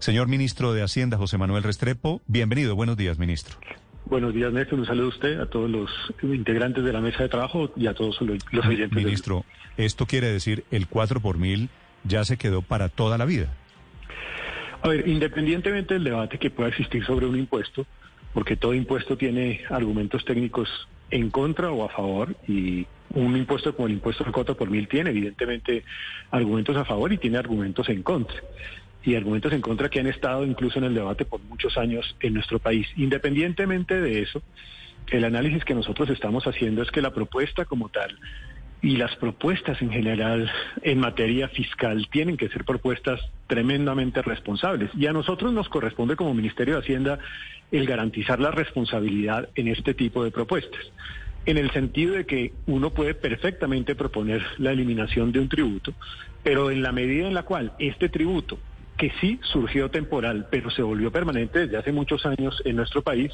Señor ministro de Hacienda, José Manuel Restrepo, bienvenido. Buenos días, ministro. Buenos días, Néstor. Un saludo a usted, a todos los integrantes de la mesa de trabajo y a todos los, oyentes. Ministro, esto quiere decir el 4 por mil ya se quedó para toda la vida. A ver, independientemente del debate que pueda existir sobre un impuesto, porque todo impuesto tiene argumentos técnicos en contra o a favor y un impuesto como el impuesto 4 por mil tiene evidentemente argumentos a favor y tiene argumentos en contra y argumentos en contra que han estado incluso en el debate por muchos años en nuestro país. Independientemente de eso, el análisis que nosotros estamos haciendo es que la propuesta como tal y las propuestas en general en materia fiscal tienen que ser propuestas tremendamente responsables. Y a nosotros nos corresponde como Ministerio de Hacienda el garantizar la responsabilidad en este tipo de propuestas. En el sentido de que uno puede perfectamente proponer la eliminación de un tributo, pero en la medida en la cual este tributo, que sí surgió temporal, pero se volvió permanente desde hace muchos años en nuestro país,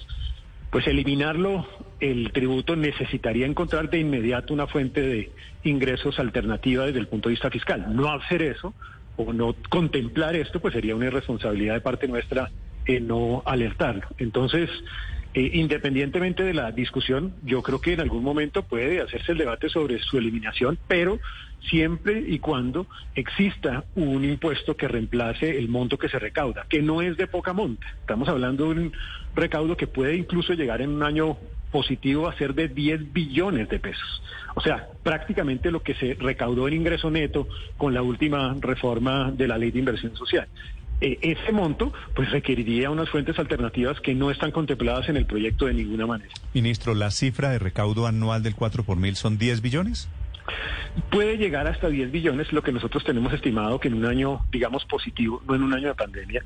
pues eliminarlo, el tributo necesitaría encontrar de inmediato una fuente de ingresos alternativa desde el punto de vista fiscal. No hacer eso o no contemplar esto, pues sería una irresponsabilidad de parte nuestra en no alertarlo. Entonces, eh, independientemente de la discusión, yo creo que en algún momento puede hacerse el debate sobre su eliminación, pero siempre y cuando exista un impuesto que reemplace el monto que se recauda, que no es de poca monta. Estamos hablando de un recaudo que puede incluso llegar en un año positivo a ser de 10 billones de pesos. O sea, prácticamente lo que se recaudó en ingreso neto con la última reforma de la ley de inversión social. Eh, ese monto pues requeriría unas fuentes alternativas que no están contempladas en el proyecto de ninguna manera. Ministro, ¿la cifra de recaudo anual del 4 por mil son 10 billones? Puede llegar hasta 10 billones, lo que nosotros tenemos estimado que en un año, digamos, positivo, no en un año de pandemia,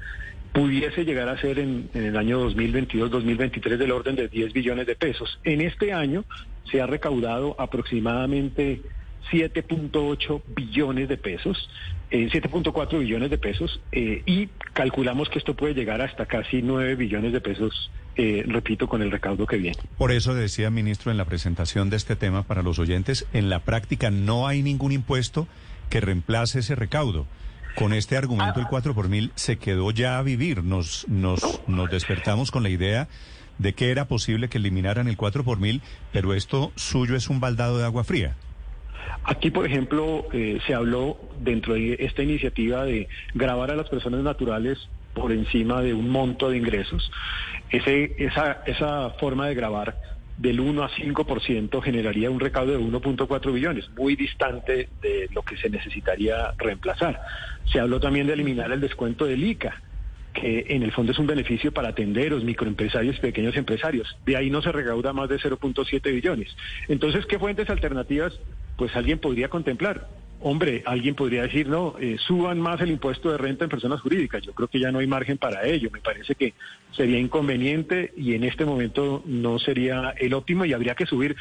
pudiese llegar a ser en, en el año 2022-2023 del orden de 10 billones de pesos. En este año se ha recaudado aproximadamente 7.8 billones de pesos, 7.4 eh, billones de pesos, eh, y calculamos que esto puede llegar hasta casi 9 billones de pesos, eh, repito, con el recaudo que viene. Por eso decía, ministro, en la presentación de este tema para los oyentes, en la práctica no hay ningún impuesto que reemplace ese recaudo. Con este argumento, el 4 por mil se quedó ya a vivir. Nos, nos, nos despertamos con la idea de que era posible que eliminaran el 4 por mil, pero esto suyo es un baldado de agua fría. Aquí, por ejemplo, eh, se habló dentro de esta iniciativa de grabar a las personas naturales por encima de un monto de ingresos. Ese, esa, esa forma de grabar del 1 a 5% generaría un recaudo de 1.4 billones, muy distante de lo que se necesitaría reemplazar. Se habló también de eliminar el descuento del ICA que en el fondo es un beneficio para tenderos, microempresarios, pequeños empresarios. De ahí no se recauda más de 0.7 billones. Entonces, ¿qué fuentes alternativas pues alguien podría contemplar. Hombre, alguien podría decir, no, eh, suban más el impuesto de renta en personas jurídicas. Yo creo que ya no hay margen para ello. Me parece que sería inconveniente y en este momento no sería el óptimo y habría que subir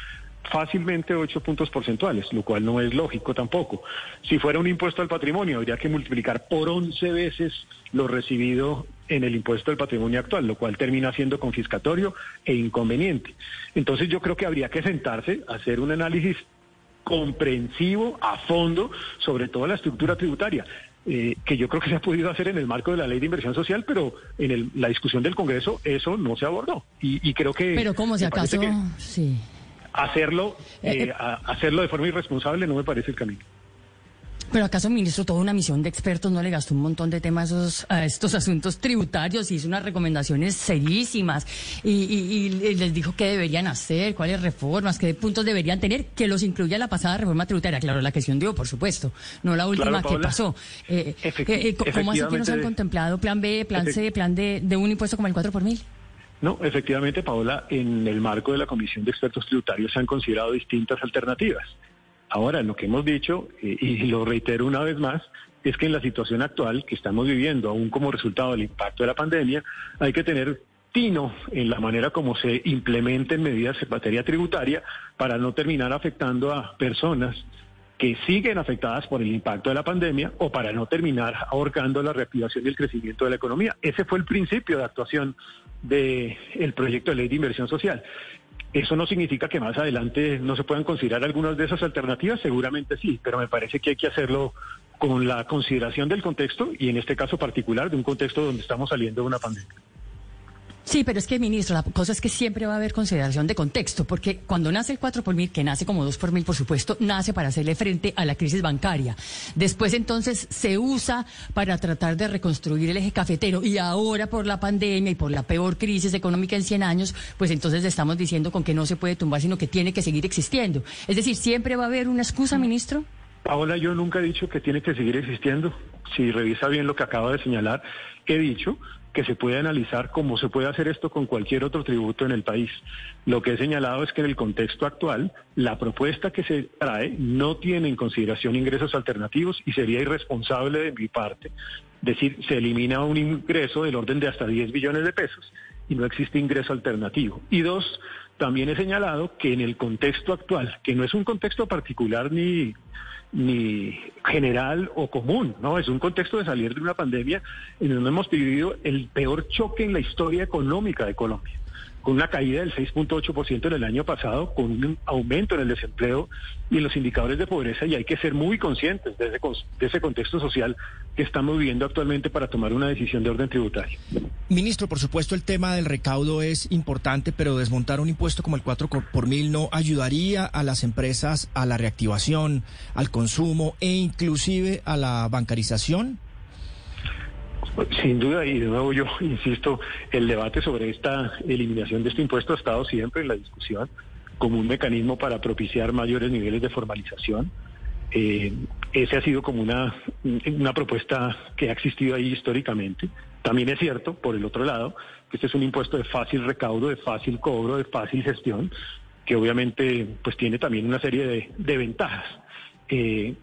fácilmente 8 puntos porcentuales, lo cual no es lógico tampoco. Si fuera un impuesto al patrimonio, habría que multiplicar por 11 veces lo recibido en el impuesto del patrimonio actual, lo cual termina siendo confiscatorio e inconveniente. Entonces yo creo que habría que sentarse, hacer un análisis comprensivo a fondo sobre toda la estructura tributaria. Eh, que yo creo que se ha podido hacer en el marco de la ley de inversión social, pero en la discusión del Congreso eso no se abordó. Y, creo que... Pero como si acaso... Sí. Hacerlo, eh, eh, hacerlo de forma irresponsable no me parece el camino. Pero acaso, ministro, toda una misión de expertos no le gastó un montón de temas a, estos asuntos tributarios, y hizo unas recomendaciones serísimas y, les dijo qué deberían hacer, cuáles reformas, qué puntos deberían tener, que los incluya la pasada reforma tributaria. Claro, la que se hundió, por supuesto, no la última que pasó. Eh, eh, eh ¿Cómo así que no se han contemplado plan B, plan C, plan D de un impuesto como el 4 por mil? No, efectivamente, Paola, en el marco de la Comisión de Expertos Tributarios se han considerado distintas alternativas. Ahora, lo que hemos dicho, eh, y lo reitero una vez más, es que en la situación actual que estamos viviendo, aún como resultado del impacto de la pandemia, hay que tener tino en la manera como se implementen medidas en materia tributaria para no terminar afectando a personas que siguen afectadas por el impacto de la pandemia o para no terminar ahorcando la reactivación y el crecimiento de la economía. Ese fue el principio de actuación del proyecto de ley de inversión social. Eso no significa que más adelante no se puedan considerar algunas de esas alternativas, seguramente sí, pero me parece que hay que hacerlo con la consideración del contexto y en este caso particular de un contexto donde estamos saliendo de una pandemia. Sí, pero es que, ministro, la cosa es que siempre va a haber consideración de contexto, porque cuando nace el 4 por mil, que nace como 2 por mil, por supuesto, nace para hacerle frente a la crisis bancaria. Después, entonces, se usa para tratar de reconstruir el eje cafetero. Y ahora, por la pandemia y por la peor crisis económica en 100 años, pues entonces estamos diciendo con que no se puede tumbar, sino que tiene que seguir existiendo. Es decir, ¿siempre va a haber una excusa, ministro? Paola, yo nunca he dicho que tiene que seguir existiendo. Si revisa bien lo que acaba de señalar, he dicho que se puede analizar cómo se puede hacer esto con cualquier otro tributo en el país. Lo que he señalado es que en el contexto actual, la propuesta que se trae no tiene en consideración ingresos alternativos y sería irresponsable de mi parte decir se elimina un ingreso del orden de hasta 10 billones de pesos y no existe ingreso alternativo. Y dos, también he señalado que en el contexto actual, que no es un contexto particular ni ni general o común, ¿no? Es un contexto de salir de una pandemia en donde hemos vivido el peor choque en la historia económica de Colombia con una caída del 6.8% en el año pasado, con un aumento en el desempleo y en los indicadores de pobreza, y hay que ser muy conscientes de ese, contexto social que estamos viviendo actualmente para tomar una decisión de orden tributario. Ministro, por supuesto el tema del recaudo es importante, pero desmontar un impuesto como el 4 por mil no ayudaría a las empresas a la reactivación, al consumo e inclusive a la bancarización. Sin duda, y de nuevo yo insisto, el debate sobre esta eliminación de este impuesto ha estado siempre en la discusión como un mecanismo para propiciar mayores niveles de formalización. Eh, ese ha sido como una, una propuesta que ha existido ahí históricamente. También es cierto, por el otro lado, que este es un impuesto de fácil recaudo, de fácil cobro, de fácil gestión, que obviamente pues tiene también una serie de, de ventajas. Eh,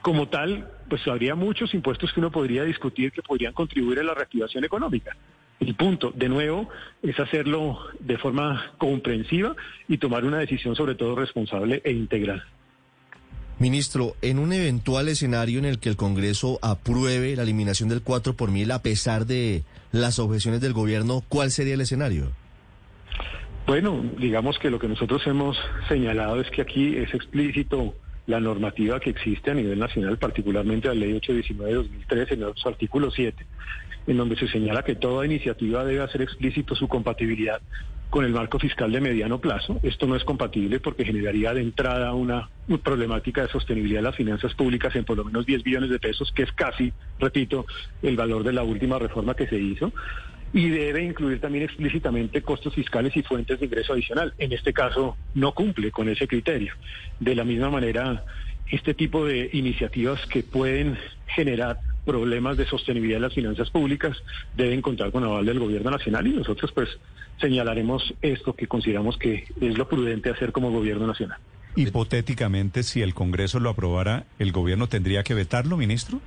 como tal, pues habría muchos impuestos que uno podría discutir que podrían contribuir a la reactivación económica. El punto, de nuevo, es hacerlo de forma comprensiva y tomar una decisión sobre todo responsable e integral. Ministro, en un eventual escenario en el que el Congreso apruebe la eliminación del 4 por mil a pesar de las objeciones del gobierno, ¿cuál sería el escenario? Bueno, digamos que lo que nosotros hemos señalado es que aquí es explícito la normativa que existe a nivel nacional, particularmente la ley 819 de 2013, en su artículo 7, en donde se señala que toda iniciativa debe hacer explícito su compatibilidad con el marco fiscal de mediano plazo. Esto no es compatible porque generaría de entrada una, problemática de sostenibilidad de las finanzas públicas en por lo menos 10 billones de pesos, que es casi, repito, el valor de la última reforma que se hizo y debe incluir también explícitamente costos fiscales y fuentes de ingreso adicional. En este caso no cumple con ese criterio. De la misma manera, este tipo de iniciativas que pueden generar problemas de sostenibilidad de las finanzas públicas deben contar con aval del gobierno nacional y nosotros pues señalaremos esto que consideramos que es lo prudente hacer como gobierno nacional. Hipotéticamente, si el Congreso lo aprobara, ¿el gobierno tendría que vetarlo, ministro?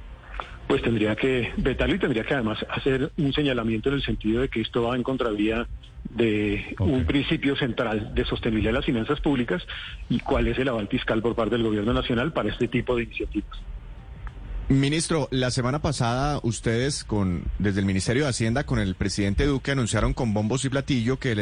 Pues tendría que vetarlo y tendría que además hacer un señalamiento en el sentido de que esto va en contravía de un principio central de sostenibilidad de las finanzas públicas y cuál es el aval fiscal por parte del gobierno nacional para este tipo de iniciativas. Ministro, la semana pasada ustedes con desde el Ministerio de Hacienda con el presidente Duque anunciaron con bombos y platillo que,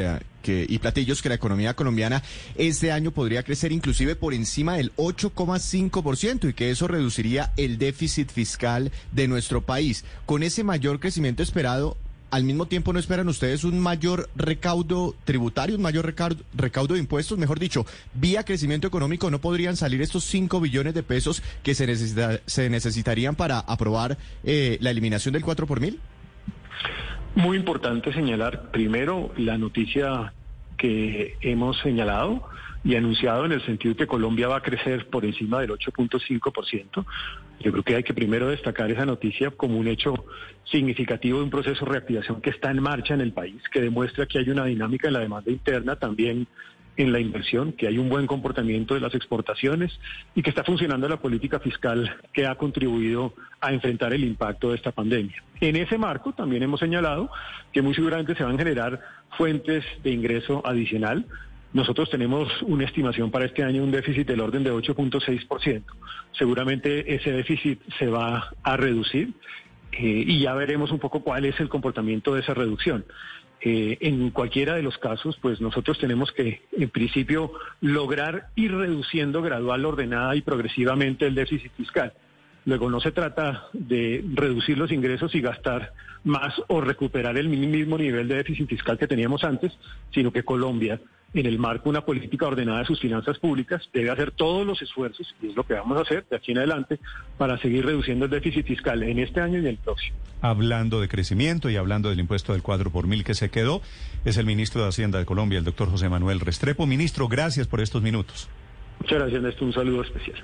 y platillos que la economía colombiana este año podría crecer inclusive por encima del 8,5% y que eso reduciría el déficit fiscal de nuestro país. Con ese mayor crecimiento esperado, al mismo tiempo no esperan ustedes un mayor recaudo tributario, un mayor recaudo, de impuestos, mejor dicho, vía crecimiento económico, ¿no podrían salir estos 5 billones de pesos que se, se necesitarían para aprobar eh, la eliminación del 4 por mil? Muy importante señalar primero la noticia que hemos señalado y anunciado en el sentido que Colombia va a crecer por encima del 8.5%. Yo creo que hay que primero destacar esa noticia como un hecho significativo de un proceso de reactivación que está en marcha en el país, que demuestra que hay una dinámica en la demanda interna, también en la inversión, que hay un buen comportamiento de las exportaciones y que está funcionando la política fiscal que ha contribuido a enfrentar el impacto de esta pandemia. En ese marco también hemos señalado que muy seguramente se van a generar fuentes de ingreso adicional nosotros tenemos una estimación para este año, un déficit del orden de 8.6%. Seguramente ese déficit se va a reducir eh, y ya veremos un poco cuál es el comportamiento de esa reducción. Eh, en cualquiera de los casos, pues nosotros tenemos que, en principio, lograr ir reduciendo gradual, ordenada y progresivamente el déficit fiscal. Luego no se trata de reducir los ingresos y gastar más o recuperar el mismo nivel de déficit fiscal que teníamos antes, sino que Colombia, en el marco de una política ordenada de sus finanzas públicas, debe hacer todos los esfuerzos, y es lo que vamos a hacer de aquí en adelante, para seguir reduciendo el déficit fiscal en este año y en el próximo. Hablando de crecimiento y hablando del impuesto del 4 por mil que se quedó, es el ministro de Hacienda de Colombia, el doctor José Manuel Restrepo. Ministro, gracias por estos minutos. Muchas gracias, Néstor. Un saludo especial.